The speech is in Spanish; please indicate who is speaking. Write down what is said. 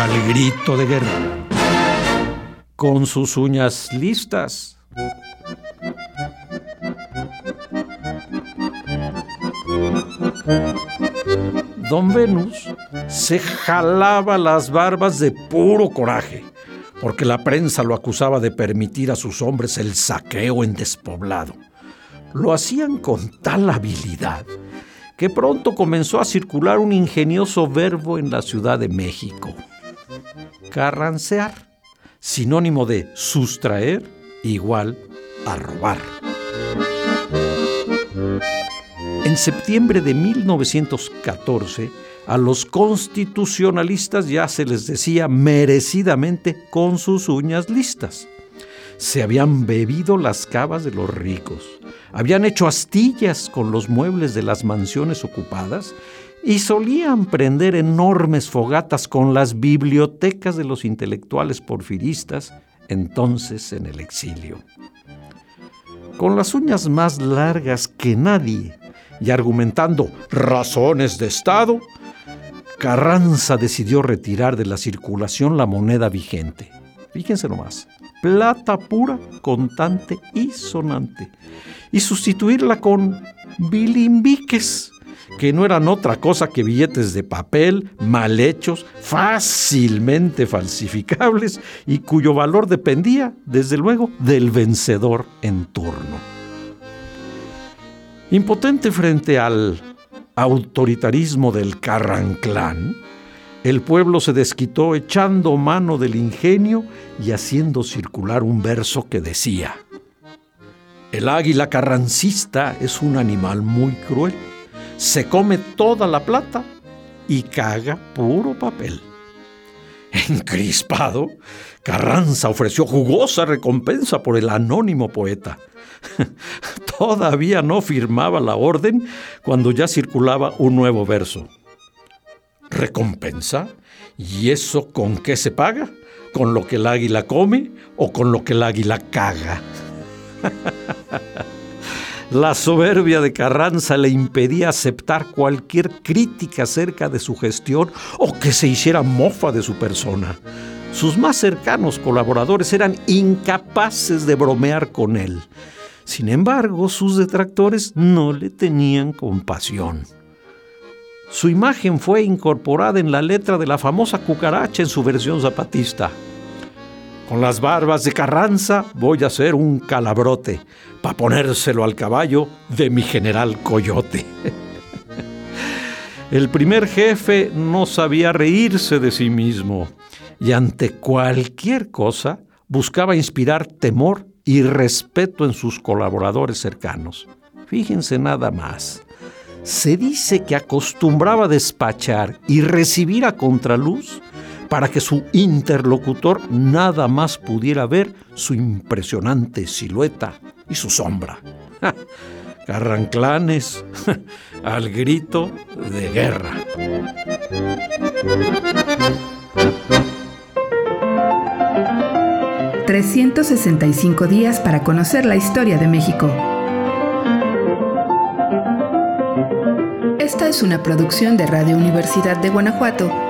Speaker 1: Al grito de guerra. Con sus uñas listas. Don Venus se jalaba las barbas de puro coraje, porque la prensa lo acusaba de permitir a sus hombres el saqueo en despoblado. Lo hacían con tal habilidad que pronto comenzó a circular un ingenioso verbo en la Ciudad de México. Carrancear, sinónimo de sustraer igual a robar. En septiembre de 1914, a los constitucionalistas ya se les decía merecidamente con sus uñas listas. Se habían bebido las cavas de los ricos, habían hecho astillas con los muebles de las mansiones ocupadas y solían prender enormes fogatas con las bibliotecas de los intelectuales porfiristas, entonces en el exilio. Con las uñas más largas que nadie y argumentando razones de Estado, Carranza decidió retirar de la circulación la moneda vigente. Fíjense nomás, plata pura, contante y sonante, y sustituirla con bilimbiques, que no eran otra cosa que billetes de papel mal hechos, fácilmente falsificables y cuyo valor dependía, desde luego, del vencedor en turno. Impotente frente al autoritarismo del Carranclán, el pueblo se desquitó echando mano del ingenio y haciendo circular un verso que decía, El águila carrancista es un animal muy cruel, se come toda la plata y caga puro papel. Encrispado, Carranza ofreció jugosa recompensa por el anónimo poeta. Todavía no firmaba la orden cuando ya circulaba un nuevo verso. ¿Recompensa? ¿Y eso con qué se paga? ¿Con lo que el águila come o con lo que el águila caga? La soberbia de Carranza le impedía aceptar cualquier crítica acerca de su gestión o que se hiciera mofa de su persona. Sus más cercanos colaboradores eran incapaces de bromear con él. Sin embargo, sus detractores no le tenían compasión. Su imagen fue incorporada en la letra de la famosa cucaracha en su versión zapatista. Con las barbas de Carranza voy a hacer un calabrote para ponérselo al caballo de mi general Coyote. El primer jefe no sabía reírse de sí mismo y ante cualquier cosa buscaba inspirar temor y respeto en sus colaboradores cercanos. Fíjense nada más. Se dice que acostumbraba despachar y recibir a contraluz para que su interlocutor nada más pudiera ver su impresionante silueta y su sombra. Carranclanes al grito de guerra.
Speaker 2: ...365 días para conocer la historia de México. Esta es una producción de Radio Universidad de Guanajuato